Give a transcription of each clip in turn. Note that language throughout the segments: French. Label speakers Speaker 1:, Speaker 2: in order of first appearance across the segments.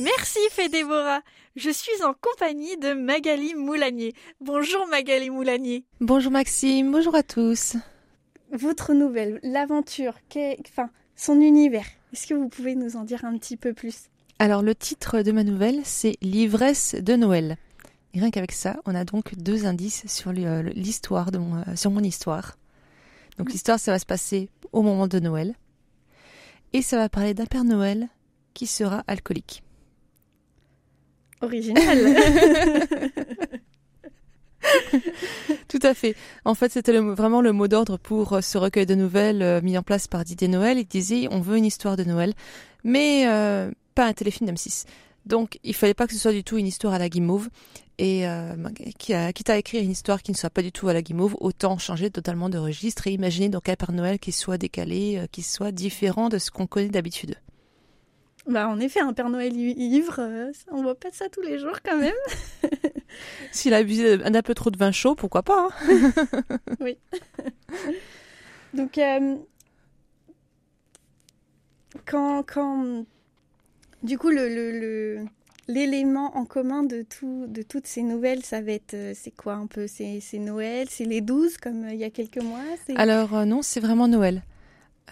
Speaker 1: Merci Fédéborah. Je suis en compagnie de Magali Moulanier. Bonjour Magali Moulanier.
Speaker 2: Bonjour Maxime, bonjour à tous.
Speaker 3: Votre nouvelle, l'aventure, enfin, son univers, est-ce que vous pouvez nous en dire un petit peu plus?
Speaker 2: Alors le titre de ma nouvelle, c'est L'ivresse de Noël. Et rien qu'avec ça, on a donc deux indices sur l'histoire de mon, euh, sur mon histoire. Donc l'histoire, ça va se passer au moment de Noël. Et ça va parler d'un Père Noël qui sera alcoolique.
Speaker 3: Original.
Speaker 2: Tout à fait. En fait, c'était vraiment le mot d'ordre pour euh, ce recueil de nouvelles euh, mis en place par Didier Noël. Il disait on veut une histoire de Noël, mais euh, pas un téléfilm d'M6. Donc, il fallait pas que ce soit du tout une histoire à la guimauve. Et quitte à écrire une histoire qui ne soit pas du tout à la guimauve, autant changer totalement de registre et imaginer donc un Père Noël qui soit décalé, qui soit différent de ce qu'on connaît d'habitude.
Speaker 3: Bah, en effet, un Père Noël ivre, euh, on voit pas ça tous les jours quand même.
Speaker 2: S'il a abusé d'un peu trop de vin chaud, pourquoi pas
Speaker 3: hein Oui. Donc, euh, quand, quand, du coup, le, l'élément en commun de, tout, de toutes ces nouvelles, ça va être, euh, c'est quoi un peu? C'est Noël, c'est les douze comme il y a quelques mois
Speaker 2: Alors non, c'est vraiment Noël.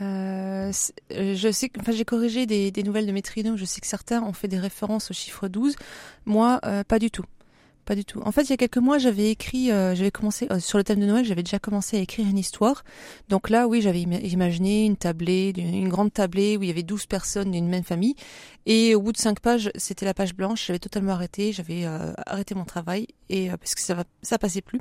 Speaker 2: Euh, je sais que, enfin, j'ai corrigé des, des, nouvelles de Métrino. Je sais que certains ont fait des références au chiffre 12. Moi, euh, pas du tout. Pas du tout. En fait, il y a quelques mois, j'avais écrit, euh, j'avais commencé euh, sur le thème de Noël, j'avais déjà commencé à écrire une histoire. Donc là, oui, j'avais imaginé une tablée, une grande tablée où il y avait 12 personnes d'une même famille. Et au bout de cinq pages, c'était la page blanche. J'avais totalement arrêté, j'avais arrêté mon travail et parce que ça, ça passait plus.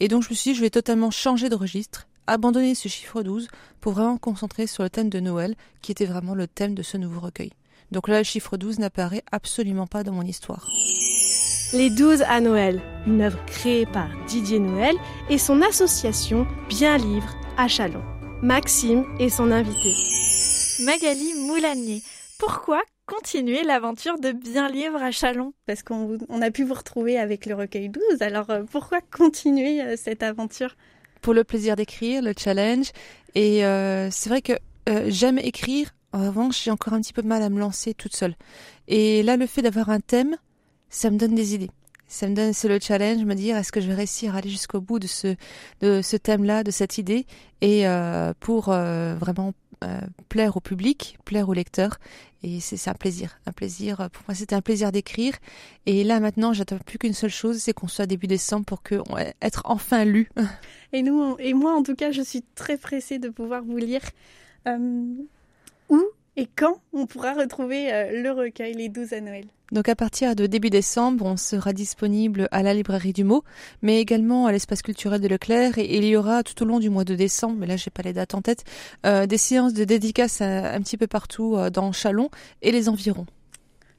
Speaker 2: Et donc je me suis dit, je vais totalement changer de registre abandonner ce chiffre 12 pour vraiment concentrer sur le thème de Noël, qui était vraiment le thème de ce nouveau recueil. Donc là, le chiffre 12 n'apparaît absolument pas dans mon histoire.
Speaker 3: Les 12 à Noël, une œuvre créée par Didier Noël et son association Bien Livre à Chalon. Maxime est son invité.
Speaker 1: Magali Moulanier, pourquoi continuer l'aventure de Bien Livre à Chalon?
Speaker 3: Parce qu'on a pu vous retrouver avec le recueil 12, alors euh, pourquoi continuer euh, cette aventure?
Speaker 2: Pour le plaisir d'écrire, le challenge. Et euh, c'est vrai que euh, j'aime écrire. En revanche, j'ai encore un petit peu de mal à me lancer toute seule. Et là, le fait d'avoir un thème, ça me donne des idées. Ça me donne, c'est le challenge, me dire est-ce que je vais réussir à aller jusqu'au bout de ce, de ce thème-là, de cette idée, et euh, pour vraiment euh, plaire au public, plaire au lecteur. Et c'est un plaisir, un plaisir. Pour moi, c'était un plaisir d'écrire. Et là, maintenant, j'attends plus qu'une seule chose, c'est qu'on soit début décembre pour que être enfin lu.
Speaker 3: Et nous, et moi, en tout cas, je suis très pressée de pouvoir vous lire. où et quand on pourra retrouver euh, le recueil Les 12 à Noël?
Speaker 2: Donc à partir de début décembre, on sera disponible à la librairie du mot, mais également à l'espace culturel de Leclerc et il y aura tout au long du mois de décembre, mais là j'ai pas les dates en tête, euh, des séances de dédicaces un petit peu partout euh, dans Chalon et les environs.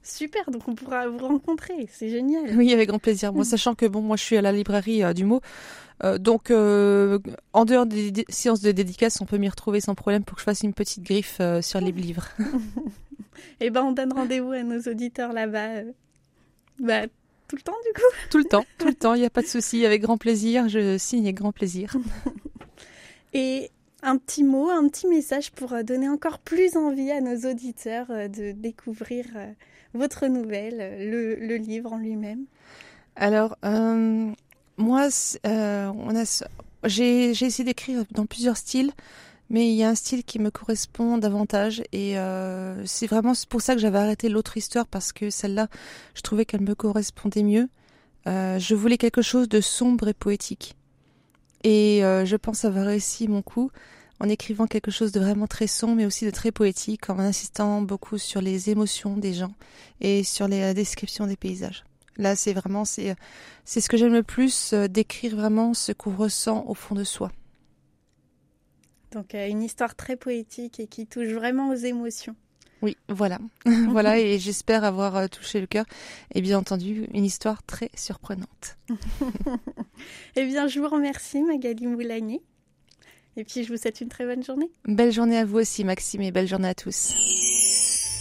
Speaker 3: Super, donc on pourra vous rencontrer, c'est génial.
Speaker 2: Oui, avec grand plaisir. Moi, sachant que bon, moi je suis à la librairie du mot, euh, donc, euh, en dehors des, séances de dédicace, on peut m'y retrouver sans problème pour que je fasse une petite griffe euh, sur les livres.
Speaker 3: Eh ben, on donne rendez-vous à nos auditeurs là-bas. Bah, tout le temps, du coup
Speaker 2: Tout le temps, tout le temps, il n'y a pas de souci. Avec grand plaisir, je signe avec grand plaisir.
Speaker 3: Et un petit mot, un petit message pour donner encore plus envie à nos auditeurs de découvrir votre nouvelle, le, le livre en lui-même
Speaker 2: Alors, moi, euh, on a, j'ai, essayé d'écrire dans plusieurs styles, mais il y a un style qui me correspond davantage et euh, c'est vraiment pour ça que j'avais arrêté l'autre histoire parce que celle-là, je trouvais qu'elle me correspondait mieux. Euh, je voulais quelque chose de sombre et poétique. Et je pense avoir réussi mon coup en écrivant quelque chose de vraiment très sombre mais aussi de très poétique en insistant beaucoup sur les émotions des gens et sur les descriptions des paysages. Là, c'est vraiment, c'est, c'est ce que j'aime le plus, euh, d'écrire vraiment ce qu'on ressent au fond de soi.
Speaker 3: Donc, euh, une histoire très poétique et qui touche vraiment aux émotions.
Speaker 2: Oui, voilà. voilà, et j'espère avoir euh, touché le cœur. Et bien entendu, une histoire très surprenante.
Speaker 3: eh bien, je vous remercie, Magali Moulanier. Et puis, je vous souhaite une très bonne journée.
Speaker 2: Belle journée à vous aussi, Maxime, et belle journée à tous.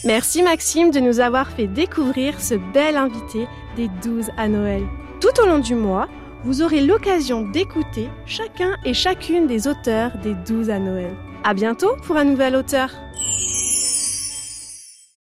Speaker 4: Merci, Maxime, de nous avoir fait découvrir ce bel invité des 12 à Noël. Tout au long du mois, vous aurez l'occasion d'écouter chacun et chacune des auteurs des 12 à Noël. À bientôt pour un nouvel auteur.